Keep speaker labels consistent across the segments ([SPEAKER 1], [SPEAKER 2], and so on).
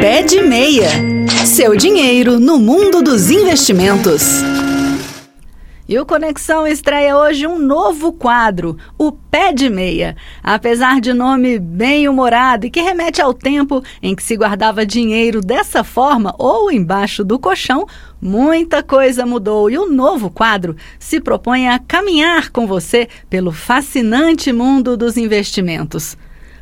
[SPEAKER 1] Pé de Meia. Seu dinheiro no mundo dos investimentos. E o Conexão estreia hoje um novo quadro, o Pé de Meia. Apesar de nome bem humorado e que remete ao tempo em que se guardava dinheiro dessa forma ou embaixo do colchão, muita coisa mudou e o novo quadro se propõe a caminhar com você pelo fascinante mundo dos investimentos.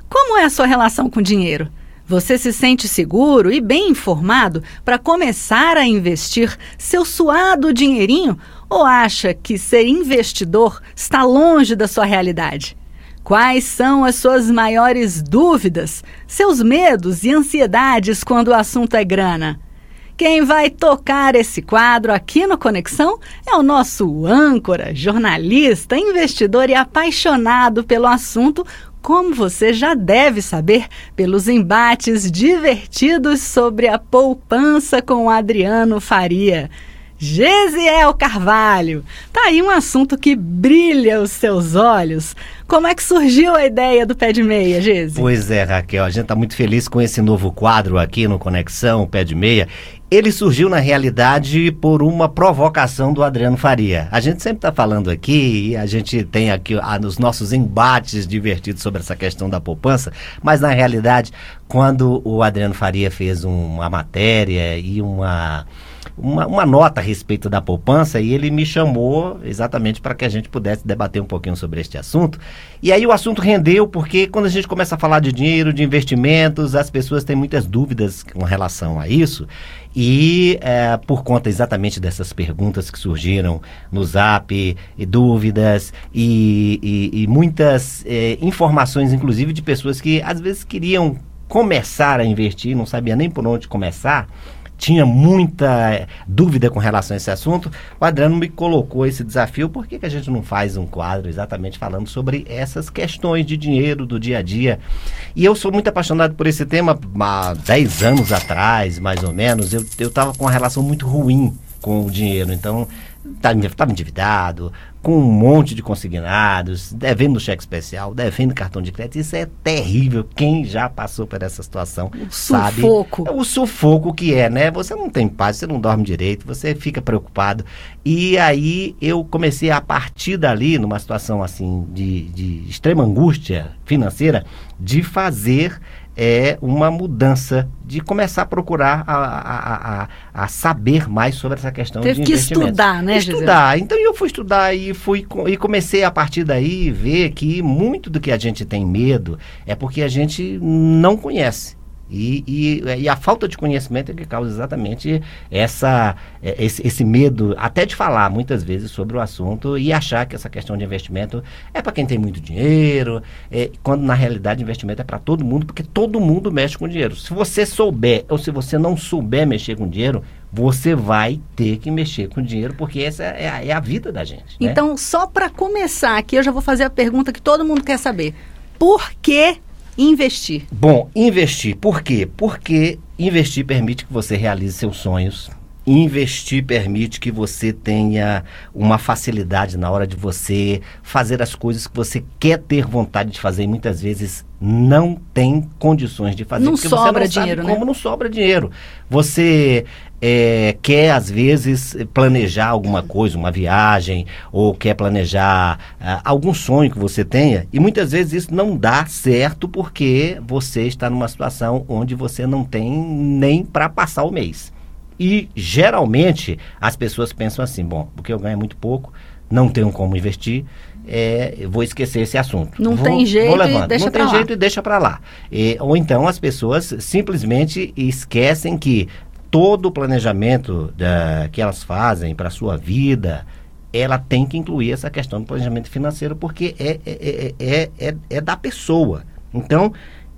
[SPEAKER 1] Como é a sua relação com dinheiro? Você se sente seguro e bem informado para começar a investir seu suado dinheirinho ou acha que ser investidor está longe da sua realidade? Quais são as suas maiores dúvidas, seus medos e ansiedades quando o assunto é grana? Quem vai tocar esse quadro aqui no Conexão é o nosso âncora, jornalista, investidor e apaixonado pelo assunto, como você já deve saber pelos embates divertidos sobre a poupança com Adriano Faria. Gesiel Carvalho. Tá aí um assunto que brilha os seus olhos. Como é que surgiu a ideia do Pé de Meia, Gesi?
[SPEAKER 2] Pois é, Raquel, a gente está muito feliz com esse novo quadro aqui no Conexão Pé de Meia. Ele surgiu, na realidade, por uma provocação do Adriano Faria. A gente sempre está falando aqui, a gente tem aqui ah, os nossos embates divertidos sobre essa questão da poupança, mas na realidade, quando o Adriano Faria fez uma matéria e uma uma, uma nota a respeito da poupança e ele me chamou exatamente para que a gente pudesse debater um pouquinho sobre este assunto. E aí o assunto rendeu porque quando a gente começa a falar de dinheiro, de investimentos, as pessoas têm muitas dúvidas com relação a isso. E é, por conta exatamente dessas perguntas que surgiram no Zap, e dúvidas e, e, e muitas é, informações, inclusive de pessoas que às vezes queriam começar a investir, não sabia nem por onde começar tinha muita eh, dúvida com relação a esse assunto, o Adriano me colocou esse desafio. Por que, que a gente não faz um quadro exatamente falando sobre essas questões de dinheiro do dia a dia? E eu sou muito apaixonado por esse tema. Há 10 anos atrás, mais ou menos, eu estava com uma relação muito ruim com o dinheiro. Então, estava tá, endividado, com um monte de consignados, devendo cheque especial, devendo cartão de crédito. Isso é terrível. Quem já passou por essa situação o sabe.
[SPEAKER 1] Sufoco.
[SPEAKER 2] É o sufoco que é, né? Você não tem paz, você não dorme direito, você fica preocupado. E aí eu comecei a partir dali, numa situação assim de, de extrema angústia financeira, de fazer é uma mudança de começar a procurar a, a, a, a saber mais sobre essa questão
[SPEAKER 1] Teve
[SPEAKER 2] de
[SPEAKER 1] que estudar, né,
[SPEAKER 2] Estudar. Então eu fui estudar e fui e comecei a partir daí ver que muito do que a gente tem medo é porque a gente não conhece. E, e, e, a falta de conhecimento é que causa exatamente essa, é, esse, esse, medo, até de falar muitas vezes sobre o assunto e achar que essa questão de investimento é para quem tem muito dinheiro, é, quando na realidade investimento é para todo mundo, porque todo mundo mexe com dinheiro. Se você souber ou se você não souber mexer com dinheiro, você vai ter que mexer com dinheiro, porque essa é a, é a vida da gente.
[SPEAKER 1] Né? Então, só para começar aqui, eu já vou fazer a pergunta que todo mundo quer saber. Por que investir?
[SPEAKER 2] Bom, investir. Por quê? Porque investir permite que você realize seus sonhos. Investir permite que você tenha uma facilidade na hora de você fazer as coisas que você quer ter vontade de fazer e muitas vezes não tem condições de fazer.
[SPEAKER 1] Não sobra não dinheiro,
[SPEAKER 2] né? Como não sobra dinheiro. Você é, quer, às vezes, planejar alguma coisa, uma viagem, ou quer planejar uh, algum sonho que você tenha, e muitas vezes isso não dá certo porque você está numa situação onde você não tem nem para passar o mês. E geralmente as pessoas pensam assim: bom, porque eu ganho muito pouco, não tenho como investir, é, vou esquecer esse assunto.
[SPEAKER 1] Não
[SPEAKER 2] vou,
[SPEAKER 1] tem jeito vou levando. e deixa
[SPEAKER 2] Não tem jeito e deixa para lá. E, ou então as pessoas simplesmente esquecem que todo o planejamento da, que elas fazem para a sua vida, ela tem que incluir essa questão do planejamento financeiro, porque é, é, é, é, é da pessoa. Então,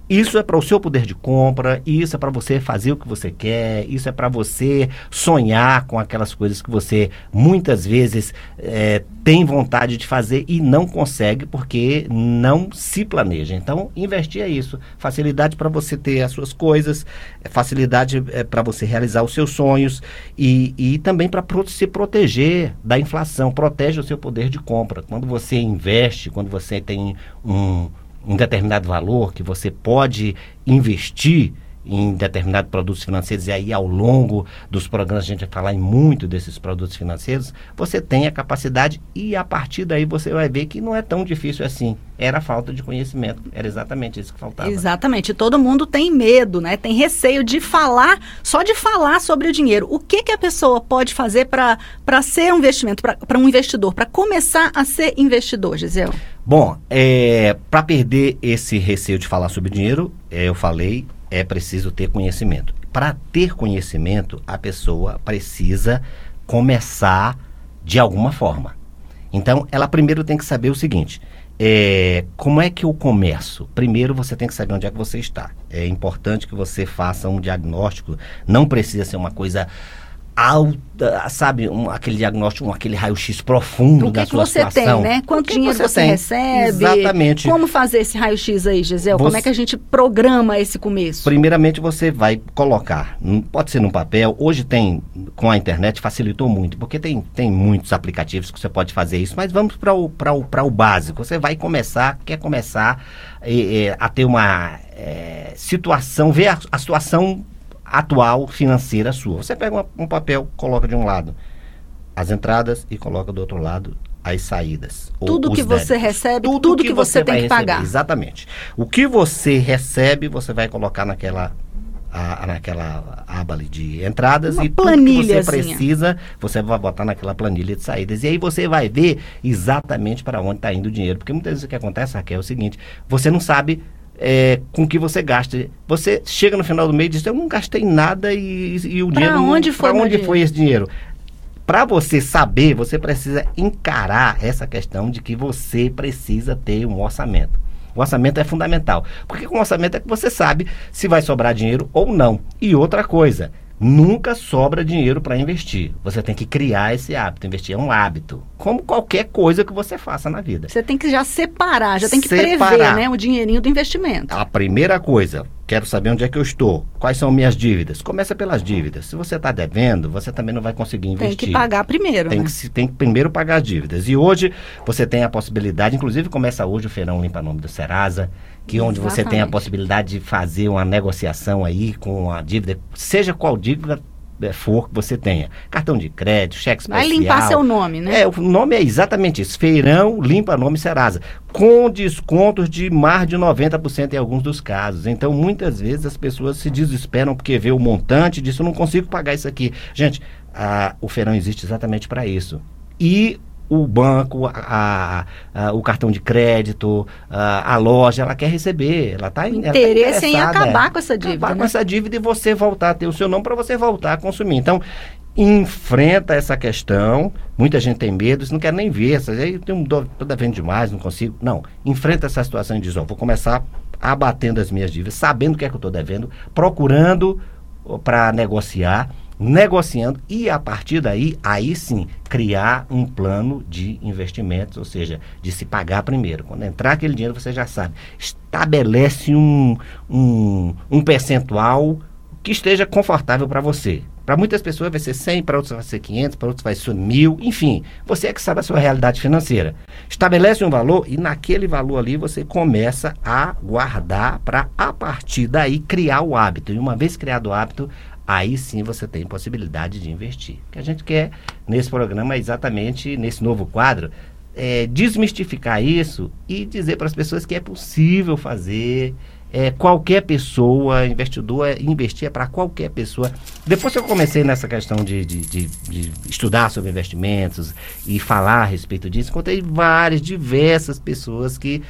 [SPEAKER 2] isso é para o seu poder de compra, isso é para você fazer o que você quer, isso é para você sonhar com aquelas coisas que você muitas vezes é, tem vontade de fazer e não consegue porque não se planeja. Então, investir é isso. Facilidade para você ter as suas coisas, facilidade é, para você realizar os seus sonhos e, e também para pro se proteger da inflação. Protege o seu poder de compra. Quando você investe, quando você tem um um determinado valor que você pode investir em determinados produtos financeiros, e aí ao longo dos programas a gente vai falar em muito desses produtos financeiros, você tem a capacidade e a partir daí você vai ver que não é tão difícil assim. Era falta de conhecimento, era exatamente isso que faltava.
[SPEAKER 1] Exatamente. Todo mundo tem medo, né? Tem receio de falar, só de falar sobre o dinheiro. O que, que a pessoa pode fazer para ser um investimento, para um investidor, para começar a ser investidor, Gisele?
[SPEAKER 2] Bom, é, para perder esse receio de falar sobre dinheiro, é, eu falei, é preciso ter conhecimento. Para ter conhecimento, a pessoa precisa começar de alguma forma. Então, ela primeiro tem que saber o seguinte: é, como é que eu começo? Primeiro, você tem que saber onde é que você está. É importante que você faça um diagnóstico. Não precisa ser uma coisa alta, sabe, um, aquele diagnóstico, um, aquele raio-x profundo
[SPEAKER 1] o que
[SPEAKER 2] da
[SPEAKER 1] que
[SPEAKER 2] sua
[SPEAKER 1] você
[SPEAKER 2] situação.
[SPEAKER 1] tem, né? Quanto dinheiro
[SPEAKER 2] você
[SPEAKER 1] você, recebe?
[SPEAKER 2] Exatamente.
[SPEAKER 1] Como fazer esse raio-x aí, Gisele? Como
[SPEAKER 2] Você-
[SPEAKER 1] é que a gente programa esse começo?
[SPEAKER 2] Primeiramente, você vai colocar, pode ser no papel, hoje tem, com a internet, facilitou muito, porque tem, tem muitos aplicativos que você pode fazer isso, mas vamos para o, pra o, pra o básico. Você vai começar, quer começar eh, eh, a ter uma eh, situação, ver a, a situação atual financeira sua. Você pega uma- um papel, coloca de um lado as entradas e coloca do outro lado as saídas.
[SPEAKER 1] Tudo que você
[SPEAKER 2] débitos.
[SPEAKER 1] recebe, tudo que você tem que
[SPEAKER 2] receber,
[SPEAKER 1] pagar.
[SPEAKER 2] Exatamente. O que você recebe, você vai colocar naquela, a- naquela aba de entradas
[SPEAKER 1] Uma
[SPEAKER 2] e tudo que você precisa, você vai botar naquela planilha de saídas. E aí você vai ver exatamente para onde está indo o dinheiro. Porque muitas vezes o que acontece, Raquel, é o seguinte, você não sabe é, com que você gasta. Você chega no final do mês e diz, eu não gastei nada e, e o
[SPEAKER 1] Pra
[SPEAKER 2] dinheiro...
[SPEAKER 1] onde foi
[SPEAKER 2] pra
[SPEAKER 1] meu
[SPEAKER 2] onde
[SPEAKER 1] dinheiro?
[SPEAKER 2] foi esse dinheiro? Para você saber, você precisa encarar essa questão de que você precisa ter um orçamento. O orçamento é fundamental. Porque com o orçamento é que você sabe se vai sobrar dinheiro ou não. E outra coisa, nunca sobra dinheiro para investir. Você tem que criar esse hábito. Investir é um hábito. Como qualquer coisa que você faça na vida.
[SPEAKER 1] Você tem que já separar, já tem que
[SPEAKER 2] Separar.
[SPEAKER 1] prever né, o dinheirinho do investimento.
[SPEAKER 2] A primeira coisa, quero saber onde é que eu estou. Quais são minhas dívidas? Começa pelas dívidas. Se você está devendo, você também não vai conseguir investir.
[SPEAKER 1] Tem que pagar primeiro,
[SPEAKER 2] Tem
[SPEAKER 1] né?
[SPEAKER 2] que, tem que primeiro pagar as dívidas. E hoje você tem a possibilidade, inclusive começa hoje o Feirão Limpa Nome do Serasa, que onde você tem a possibilidade de fazer uma negociação aí com a dívida, seja qual dívida for que você tenha. Cartão de crédito, cheque especial.
[SPEAKER 1] Vai limpar seu nome, né?
[SPEAKER 2] É, o nome é exatamente isso. Feirão Limpa Nome Serasa. Com descontos de mais de 90% em alguns dos casos. Então, muitas vezes as pessoas se desesperam porque vê o montante e dizem, eu não consigo pagar isso aqui. Gente, a- o feirão existe exatamente para isso. E o banco, a- a- o cartão de crédito, a, a loja, ela quer receber. Ela está
[SPEAKER 1] Interesse em acabar com essa dívida,
[SPEAKER 2] Acabar com
[SPEAKER 1] né?
[SPEAKER 2] essa dívida e você voltar a ter o seu nome para você voltar a consumir. Então, enfrenta essa questão. Muita gente tem medo, não quer nem ver. Eu tenho tô devendo demais, não consigo. Não, enfrenta essa situação e diz, ó, vou começar abatendo as minhas dívidas, sabendo o que é que eu estou devendo, procurando para negociar, negociando e a partir daí, aí sim, criar um plano de investimentos, ou seja, de se pagar primeiro. Quando entrar aquele dinheiro, você já sabe. Estabelece um, um, um percentual que esteja confortável para você. Para muitas pessoas vai ser 100, para outras vai ser 500, para outros vai ser 1000, enfim. Você é que sabe a sua realidade financeira. Estabelece um valor e naquele valor ali você começa a guardar para a partir daí criar o hábito. E uma vez criado o hábito, aí sim você tem possibilidade de investir. O que a gente quer nesse programa é exatamente nesse novo quadro é, desmistificar isso e dizer para as pessoas que é possível fazer. É, qualquer pessoa, investidor, é- investir é para qualquer pessoa. Depois que eu comecei nessa questão de, de, de- de estudar sobre investimentos e falar a respeito disso, encontrei várias, diversas pessoas que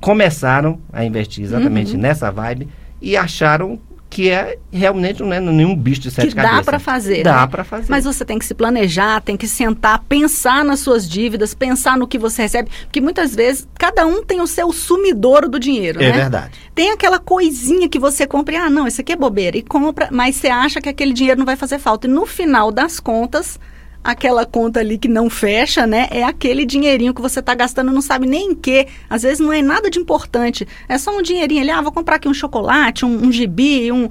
[SPEAKER 2] começaram a investir exatamente
[SPEAKER 1] Uhum.
[SPEAKER 2] nessa vibe e acharam que é realmente não é nenhum bicho de sete
[SPEAKER 1] Que dá
[SPEAKER 2] cabeças.
[SPEAKER 1] para fazer.
[SPEAKER 2] Dá
[SPEAKER 1] né?
[SPEAKER 2] para fazer.
[SPEAKER 1] Mas você tem que se planejar, tem que sentar, pensar nas suas dívidas, pensar no que você recebe, porque muitas vezes cada um tem o seu sumidouro do dinheiro,
[SPEAKER 2] é
[SPEAKER 1] né?
[SPEAKER 2] verdade.
[SPEAKER 1] Tem aquela coisinha que você compra, e, ah, não, isso aqui é bobeira, e compra, mas você acha que aquele dinheiro não vai fazer falta. E no final das contas, aquela conta ali que não fecha, né? É aquele dinheirinho que você está gastando, não sabe nem em quê. Às vezes não é nada de importante. É só um dinheirinho ali, ah, vou comprar aqui um chocolate, um, um gibi, um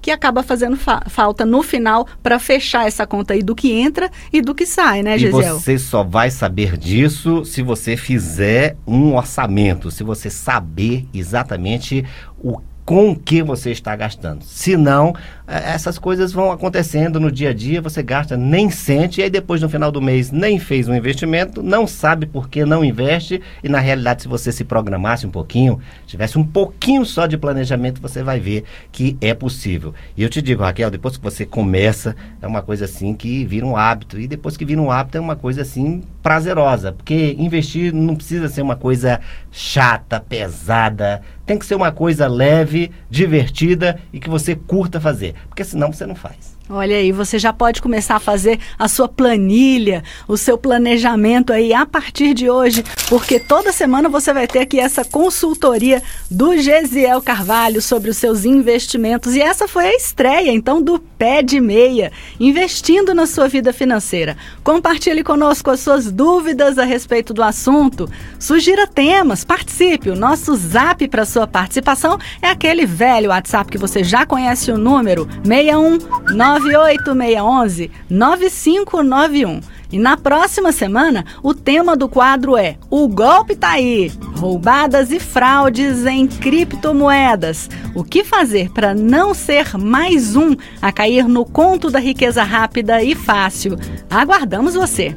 [SPEAKER 1] que acaba fazendo fa- falta no final para fechar essa conta aí do que entra e do que sai, né,
[SPEAKER 2] E
[SPEAKER 1] Gisele?
[SPEAKER 2] você só vai saber disso se você fizer um orçamento, se você saber exatamente o com o que você está gastando. Senão, é, essas coisas vão acontecendo no dia a dia, você gasta, nem sente, e aí depois no final do mês nem fez um investimento, não sabe por que não investe, e na realidade, se você se programasse um pouquinho, tivesse um pouquinho só de planejamento, você vai ver que é possível. E eu te digo, Raquel, depois que você começa, é uma coisa assim que vira um hábito, e depois que vira um hábito, é uma coisa assim prazerosa, porque investir não precisa ser uma coisa chata, pesada, tem que ser uma coisa leve, divertida e que você curta fazer, porque senão você não faz.
[SPEAKER 1] Olha aí, você já pode começar a fazer a sua planilha, o seu planejamento aí a partir de hoje, porque toda semana você vai ter aqui essa consultoria do Gesiel Carvalho sobre os seus investimentos. E essa foi a estreia, então, do Pé de Meia, investindo na sua vida financeira. Compartilhe conosco as suas dúvidas a respeito do assunto, sugira temas, participe. O nosso zap para sua participação é aquele velho WhatsApp que você já conhece o número 619 98611 9591. E na próxima semana, o tema do quadro é O golpe tá aí! Roubadas e fraudes em criptomoedas. O que fazer para não ser mais um a cair no conto da riqueza rápida e fácil? Aguardamos você!